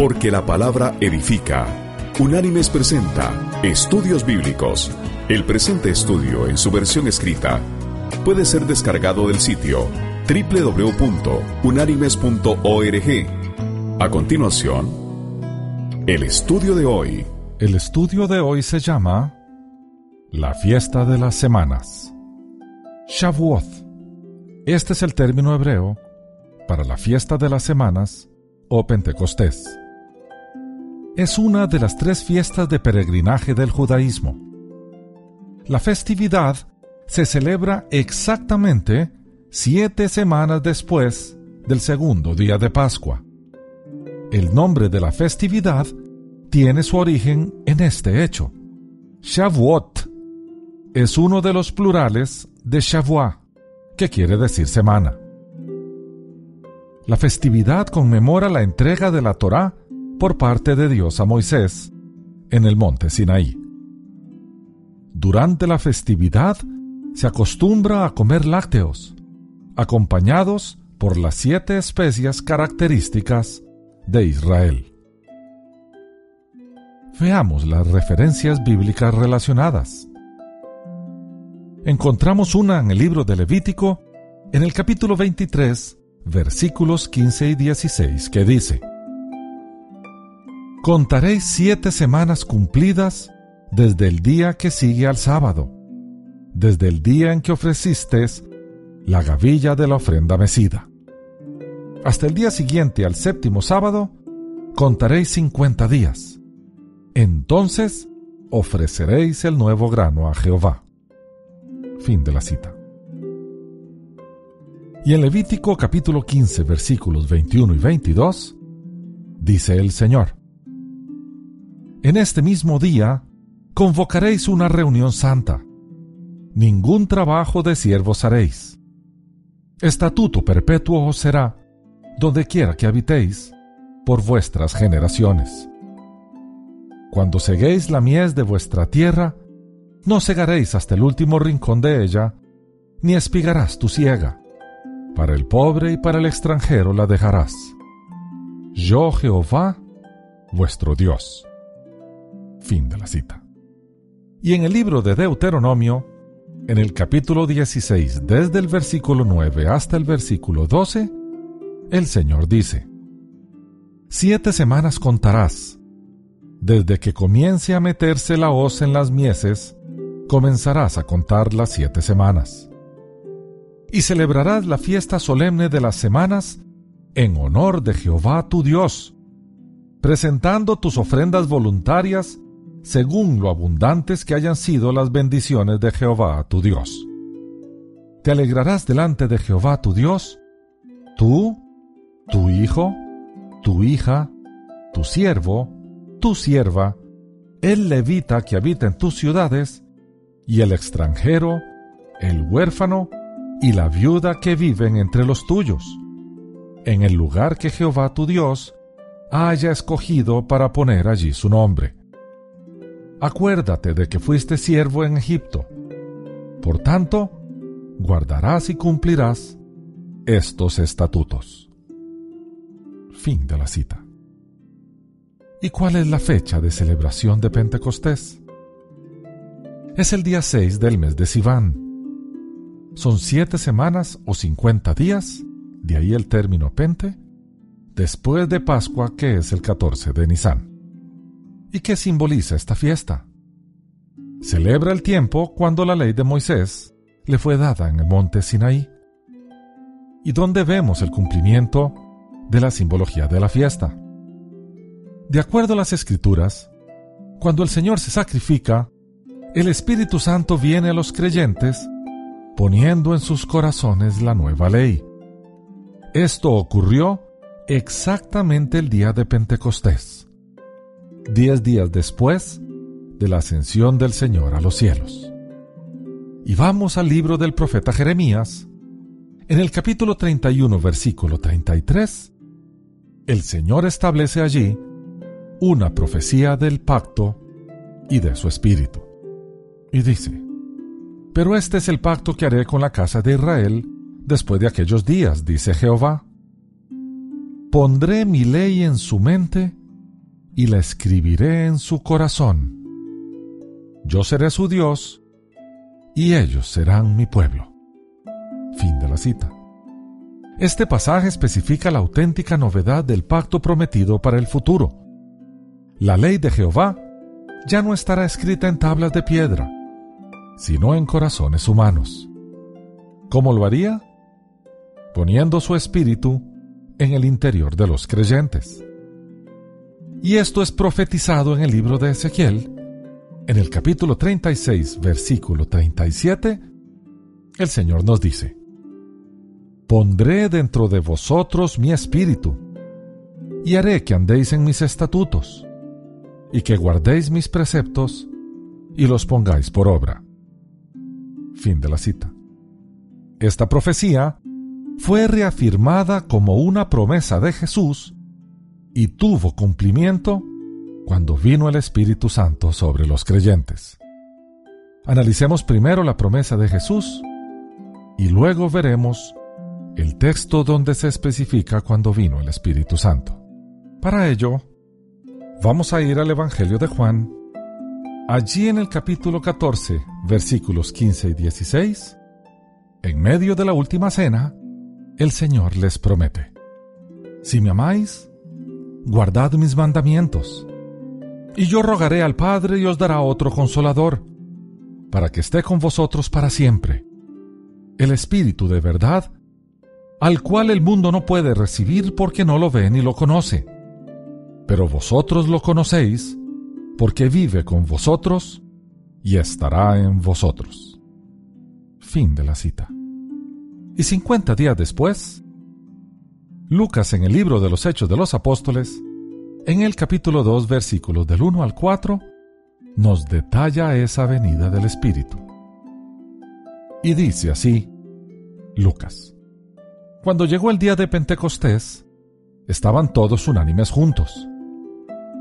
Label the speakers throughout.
Speaker 1: Porque la palabra edifica. Unánimes presenta Estudios Bíblicos. El presente estudio en su versión escrita puede ser descargado del sitio www.unánimes.org. A continuación, el estudio de hoy.
Speaker 2: El estudio de hoy se llama La fiesta de las semanas. Shavuot. Este es el término hebreo para la fiesta de las semanas o Pentecostés. Es una de las tres fiestas de peregrinaje del judaísmo. La festividad se celebra exactamente siete semanas después del segundo día de Pascua. El nombre de la festividad tiene su origen en este hecho. Shavuot es uno de los plurales de Shavua, que quiere decir semana. La festividad conmemora la entrega de la Torá por parte de Dios a Moisés en el monte Sinaí. Durante la festividad se acostumbra a comer lácteos, acompañados por las siete especias características de Israel. Veamos las referencias bíblicas relacionadas. Encontramos una en el libro de Levítico, en el capítulo 23, versículos 15 y 16, que dice, Contaréis siete semanas cumplidas desde el día que sigue al sábado, desde el día en que ofrecistes la gavilla de la ofrenda mecida. Hasta el día siguiente al séptimo sábado, contaréis cincuenta días. Entonces ofreceréis el nuevo grano a Jehová. Fin de la cita. Y en Levítico capítulo 15 versículos 21 y 22, dice el Señor, En este mismo día convocaréis una reunión santa, ningún trabajo de siervos haréis. Estatuto perpetuo os será, donde quiera que habitéis, por vuestras generaciones. Cuando seguéis la mies de vuestra tierra, no segaréis hasta el último rincón de ella, ni espigarás tu siega para el pobre y para el extranjero la dejarás. Yo Jehová, vuestro Dios. Fin de la cita. Y en el libro de Deuteronomio, en el capítulo 16, desde el versículo 9 hasta el versículo 12, el Señor dice, Siete semanas contarás. Desde que comience a meterse la hoz en las mieses, comenzarás a contar las siete semanas y celebrarás la fiesta solemne de las semanas en honor de Jehová tu Dios, presentando tus ofrendas voluntarias según lo abundantes que hayan sido las bendiciones de Jehová tu Dios. Te alegrarás delante de Jehová tu Dios, tú, tu hijo, tu hija, tu siervo, tu sierva, el levita que habita en tus ciudades, y el extranjero, el huérfano, y la viuda que viven entre los tuyos, en el lugar que Jehová tu Dios haya escogido para poner allí su nombre. Acuérdate de que fuiste siervo en Egipto. Por tanto, guardarás y cumplirás estos estatutos. Fin de la cita. ¿Y cuál es la fecha de celebración de Pentecostés? Es el día 6 del mes de Sivan son siete semanas o cincuenta días, de ahí el término pente, después de Pascua que es el 14 de Nisan. ¿Y qué simboliza esta fiesta? Celebra el tiempo cuando la ley de Moisés le fue dada en el monte Sinaí. ¿Y dónde vemos el cumplimiento de la simbología de la fiesta? De acuerdo a las escrituras, cuando el Señor se sacrifica, el Espíritu Santo viene a los creyentes poniendo en sus corazones la nueva ley. Esto ocurrió exactamente el día de Pentecostés, diez días después de la ascensión del Señor a los cielos. Y vamos al libro del profeta Jeremías. En el capítulo 31, versículo 33, el Señor establece allí una profecía del pacto y de su espíritu. Y dice, pero este es el pacto que haré con la casa de Israel después de aquellos días, dice Jehová. Pondré mi ley en su mente y la escribiré en su corazón. Yo seré su Dios y ellos serán mi pueblo. Fin de la cita. Este pasaje especifica la auténtica novedad del pacto prometido para el futuro. La ley de Jehová ya no estará escrita en tablas de piedra, sino en corazones humanos. ¿Cómo lo haría? Poniendo su espíritu en el interior de los creyentes. Y esto es profetizado en el libro de Ezequiel, en el capítulo 36, versículo 37, el Señor nos dice, Pondré dentro de vosotros mi espíritu, y haré que andéis en mis estatutos, y que guardéis mis preceptos, y los pongáis por obra. Fin de la cita. Esta profecía fue reafirmada como una promesa de Jesús y tuvo cumplimiento cuando vino el Espíritu Santo sobre los creyentes. Analicemos primero la promesa de Jesús y luego veremos el texto donde se especifica cuando vino el Espíritu Santo. Para ello, vamos a ir al Evangelio de Juan, allí en el capítulo 14, versículos 15 y 16, en medio de la última cena, el Señor les promete, si me amáis, guardad mis mandamientos. Y yo rogaré al Padre y os dará otro consolador, para que esté con vosotros para siempre, el Espíritu de verdad, al cual el mundo no puede recibir porque no lo ve ni lo conoce. Pero vosotros lo conocéis, porque vive con vosotros y estará en vosotros. Fin de la cita. Y cincuenta días después, Lucas en el libro de los Hechos de los Apóstoles, en el capítulo 2 versículos del 1 al 4, nos detalla esa venida del Espíritu. Y dice así, Lucas, cuando llegó el día de Pentecostés, estaban todos unánimes juntos.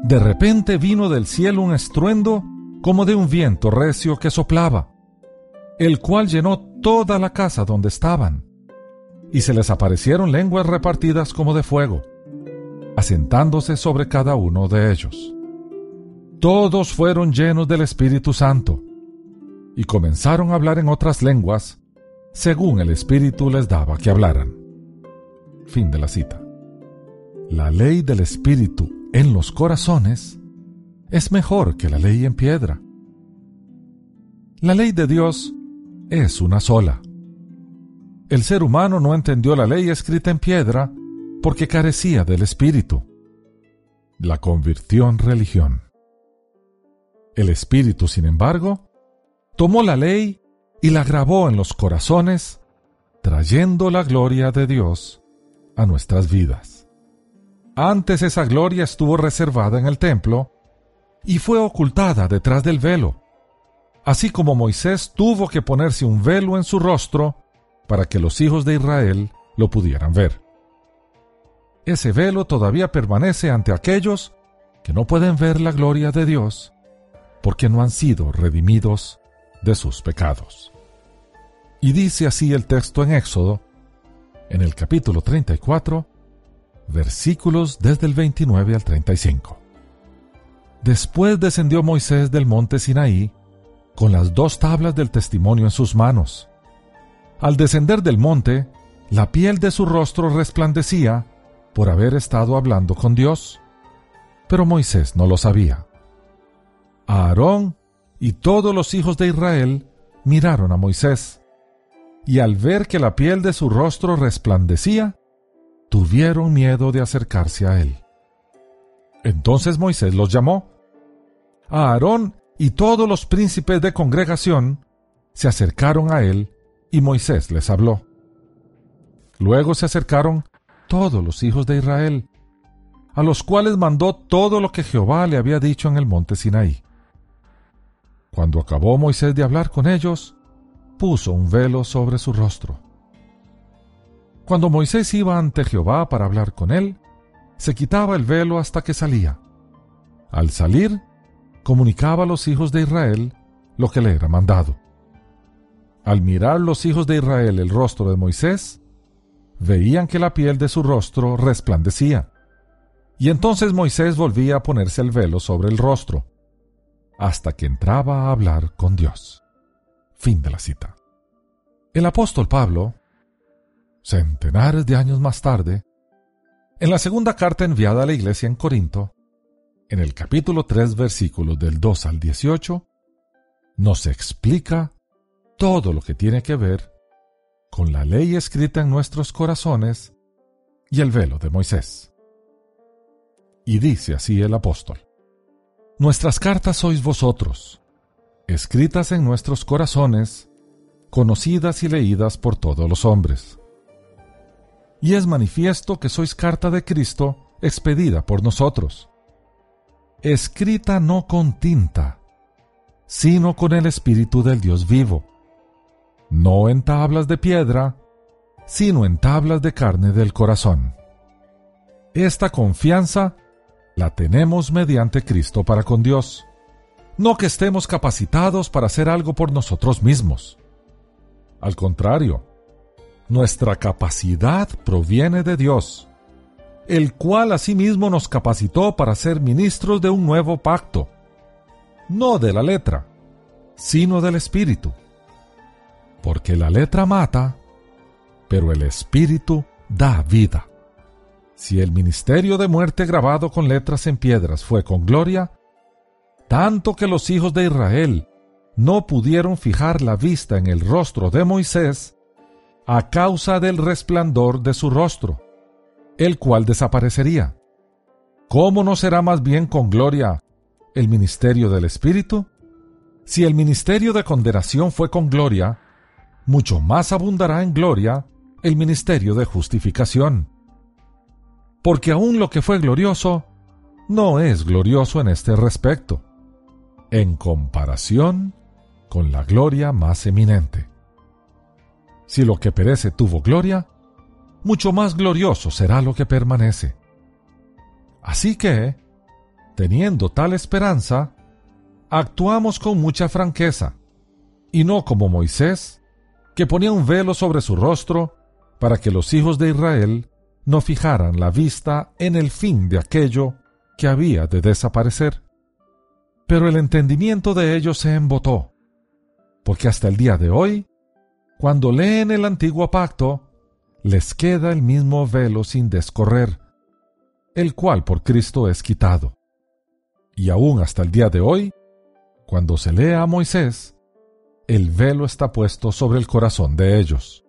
Speaker 2: De repente vino del cielo un estruendo como de un viento recio que soplaba, el cual llenó toda la casa donde estaban y se les aparecieron lenguas repartidas como de fuego, asentándose sobre cada uno de ellos. Todos fueron llenos del Espíritu Santo, y comenzaron a hablar en otras lenguas, según el Espíritu les daba que hablaran. Fin de la cita. La ley del Espíritu en los corazones es mejor que la ley en piedra. La ley de Dios es una sola el ser humano no entendió la ley escrita en piedra porque carecía del Espíritu. La convirtió en religión. El Espíritu, sin embargo, tomó la ley y la grabó en los corazones, trayendo la gloria de Dios a nuestras vidas. Antes esa gloria estuvo reservada en el templo y fue ocultada detrás del velo, así como Moisés tuvo que ponerse un velo en su rostro para que los hijos de Israel lo pudieran ver. Ese velo todavía permanece ante aquellos que no pueden ver la gloria de Dios porque no han sido redimidos de sus pecados. Y dice así el texto en Éxodo, en el capítulo 34, versículos desde el 29 al 35. Después descendió Moisés del monte Sinaí con las dos tablas del testimonio en sus manos, al descender del monte, la piel de su rostro resplandecía por haber estado hablando con Dios. Pero Moisés no lo sabía. Aarón y todos los hijos de Israel miraron a Moisés, y al ver que la piel de su rostro resplandecía, tuvieron miedo de acercarse a él. Entonces Moisés los llamó. Aarón y todos los príncipes de congregación se acercaron a él y Moisés les habló. Luego se acercaron todos los hijos de Israel, a los cuales mandó todo lo que Jehová le había dicho en el monte Sinaí. Cuando acabó Moisés de hablar con ellos, puso un velo sobre su rostro. Cuando Moisés iba ante Jehová para hablar con él, se quitaba el velo hasta que salía. Al salir, comunicaba a los hijos de Israel lo que le era mandado. Al mirar los hijos de Israel el rostro de Moisés, veían que la piel de su rostro resplandecía, Y entonces Moisés volvía a ponerse el velo sobre el rostro, hasta que entraba a hablar con Dios. Fin de la cita. El apóstol Pablo, centenares de años más tarde, en la segunda carta enviada a la iglesia en Corinto, en el capítulo 3 versículos del 2 al 18, nos explica todo lo que tiene que ver con la ley escrita en nuestros corazones y el velo de Moisés. Y dice así el apóstol, Nuestras cartas sois vosotros, escritas en nuestros corazones, conocidas y leídas por todos los hombres. Y es manifiesto que sois carta de Cristo expedida por nosotros, escrita no con tinta, sino con el Espíritu del Dios vivo, no en tablas de piedra, sino en tablas de carne del corazón. Esta confianza la tenemos mediante Cristo para con Dios, no que estemos capacitados para hacer algo por nosotros mismos. Al contrario, nuestra capacidad proviene de Dios, el cual asimismo nos capacitó para ser ministros de un nuevo pacto, no de la letra, sino del Espíritu. Porque la letra mata, pero el Espíritu da vida. Si el ministerio de muerte grabado con letras en piedras fue con gloria, tanto que los hijos de Israel no pudieron fijar la vista en el rostro de Moisés a causa del resplandor de su rostro, el cual desaparecería. ¿Cómo no será más bien con gloria el ministerio del Espíritu? Si el ministerio de condenación fue con gloria, mucho más abundará en gloria el ministerio de justificación. Porque aún lo que fue glorioso no es glorioso en este respecto, en comparación con la gloria más eminente. Si lo que perece tuvo gloria, mucho más glorioso será lo que permanece. Así que, teniendo tal esperanza, actuamos con mucha franqueza, y no como Moisés, que ponía un velo sobre su rostro para que los hijos de Israel no fijaran la vista en el fin de aquello que había de desaparecer. Pero el entendimiento de ellos se embotó, porque hasta el día de hoy, cuando leen el antiguo pacto, les queda el mismo velo sin descorrer, el cual por Cristo es quitado. Y aún hasta el día de hoy, cuando se lee a Moisés, el velo está puesto sobre el corazón de ellos.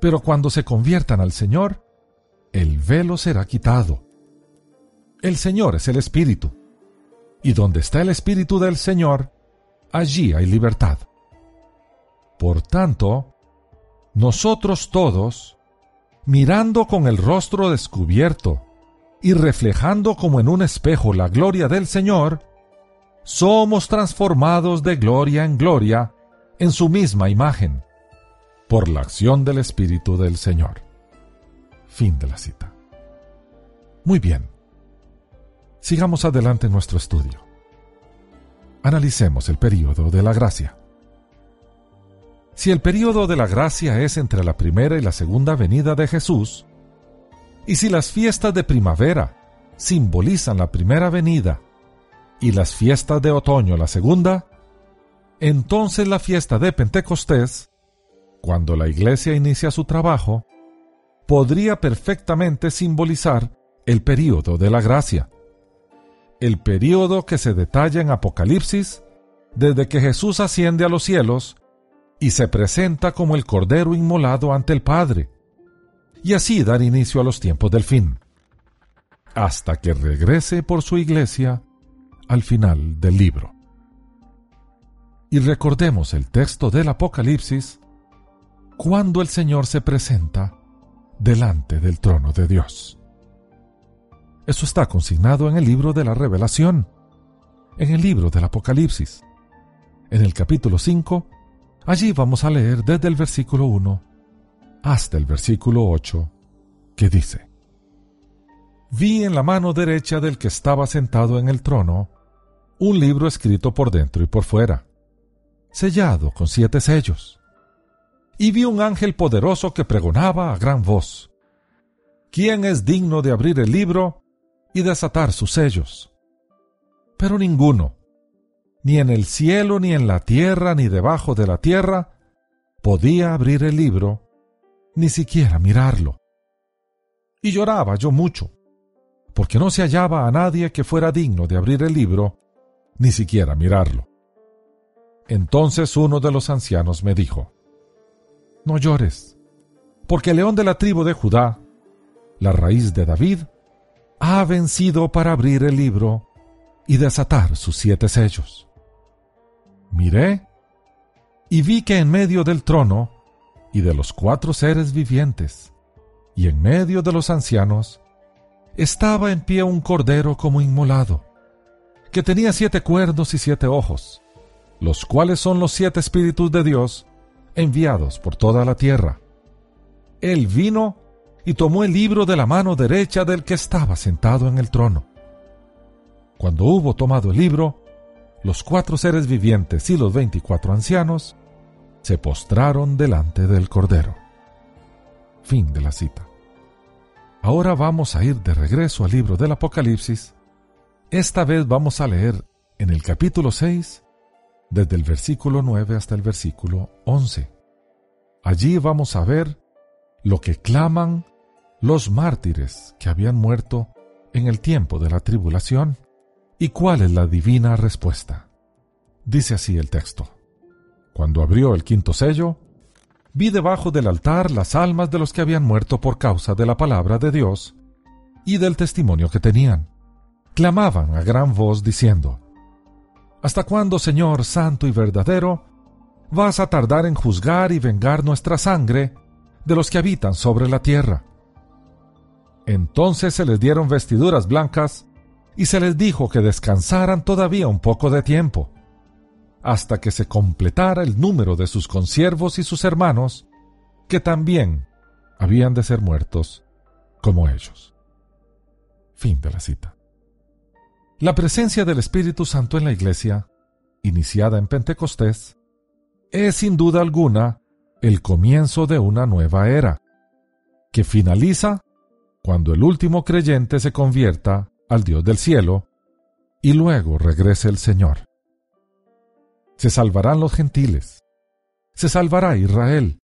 Speaker 2: Pero cuando se conviertan al Señor, el velo será quitado. El Señor es el Espíritu, y donde está el Espíritu del Señor, allí hay libertad. Por tanto, nosotros todos, mirando con el rostro descubierto y reflejando como en un espejo la gloria del Señor, somos transformados de gloria en gloria en su misma imagen, por la acción del Espíritu del Señor. Fin de la cita. Muy bien. Sigamos adelante en nuestro estudio. Analicemos el período de la gracia. Si el período de la gracia es entre la primera y la segunda venida de Jesús, y si las fiestas de primavera simbolizan la primera venida y las fiestas de otoño la segunda, entonces la fiesta de Pentecostés, cuando la iglesia inicia su trabajo, podría perfectamente simbolizar el período de la gracia, el período que se detalla en Apocalipsis desde que Jesús asciende a los cielos y se presenta como el Cordero inmolado ante el Padre, y así dar inicio a los tiempos del fin, hasta que regrese por su iglesia al final del libro. Y recordemos el texto del Apocalipsis cuando el Señor se presenta delante del trono de Dios. Eso está consignado en el libro de la revelación, en el libro del Apocalipsis. En el capítulo 5, allí vamos a leer desde el versículo 1 hasta el versículo 8, que dice, Vi en la mano derecha del que estaba sentado en el trono un libro escrito por dentro y por fuera sellado con siete sellos. Y vi un ángel poderoso que pregonaba a gran voz, ¿quién es digno de abrir el libro y desatar sus sellos. Pero ninguno, ni en el cielo, ni en la tierra, ni debajo de la tierra, podía abrir el libro, ni siquiera mirarlo. Y lloraba yo mucho, porque no se hallaba a nadie que fuera digno de abrir el libro, ni siquiera mirarlo. Entonces uno de los ancianos me dijo, No llores, porque el león de la tribu de Judá, la raíz de David, ha vencido para abrir el libro y desatar sus siete sellos. Miré y vi que en medio del trono y de los cuatro seres vivientes y en medio de los ancianos estaba en pie un cordero como inmolado, que tenía siete cuernos y siete ojos, los cuales son los siete espíritus de Dios enviados por toda la tierra. Él vino y tomó el libro de la mano derecha del que estaba sentado en el trono. Cuando hubo tomado el libro, los cuatro seres vivientes y los veinticuatro ancianos se postraron delante del Cordero. Fin de la cita. Ahora vamos a ir de regreso al libro del Apocalipsis. Esta vez vamos a leer en el capítulo 6 desde el versículo 9 hasta el versículo 11. Allí vamos a ver lo que claman los mártires que habían muerto en el tiempo de la tribulación y cuál es la divina respuesta. Dice así el texto. Cuando abrió el quinto sello, vi debajo del altar las almas de los que habían muerto por causa de la palabra de Dios y del testimonio que tenían. Clamaban a gran voz diciendo, ¿Hasta cuándo, Señor Santo y verdadero, vas a tardar en juzgar y vengar nuestra sangre de los que habitan sobre la tierra? Entonces se les dieron vestiduras blancas y se les dijo que descansaran todavía un poco de tiempo, hasta que se completara el número de sus consiervos y sus hermanos, que también habían de ser muertos como ellos. Fin de la cita. La presencia del Espíritu Santo en la Iglesia, iniciada en Pentecostés, es sin duda alguna el comienzo de una nueva era, que finaliza cuando el último creyente se convierta al Dios del cielo y luego regrese el Señor. Se salvarán los gentiles, se salvará Israel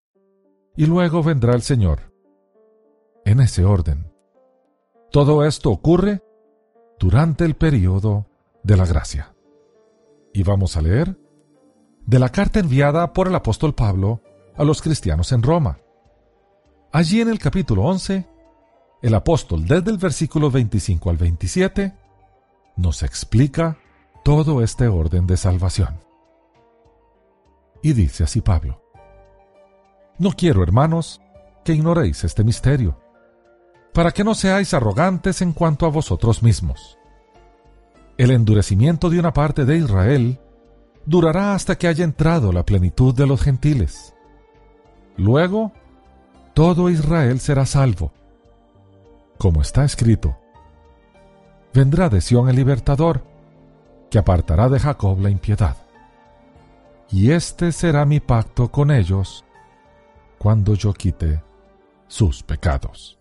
Speaker 2: y luego vendrá el Señor. En ese orden. Todo esto ocurre durante el periodo de la gracia. Y vamos a leer de la carta enviada por el apóstol Pablo a los cristianos en Roma. Allí en el capítulo 11, el apóstol desde el versículo 25 al 27 nos explica todo este orden de salvación. Y dice así Pablo, No quiero, hermanos, que ignoréis este misterio para que no seáis arrogantes en cuanto a vosotros mismos. El endurecimiento de una parte de Israel durará hasta que haya entrado la plenitud de los gentiles. Luego, todo Israel será salvo. Como está escrito, vendrá de Sión el libertador, que apartará de Jacob la impiedad. Y este será mi pacto con ellos cuando yo quite sus pecados.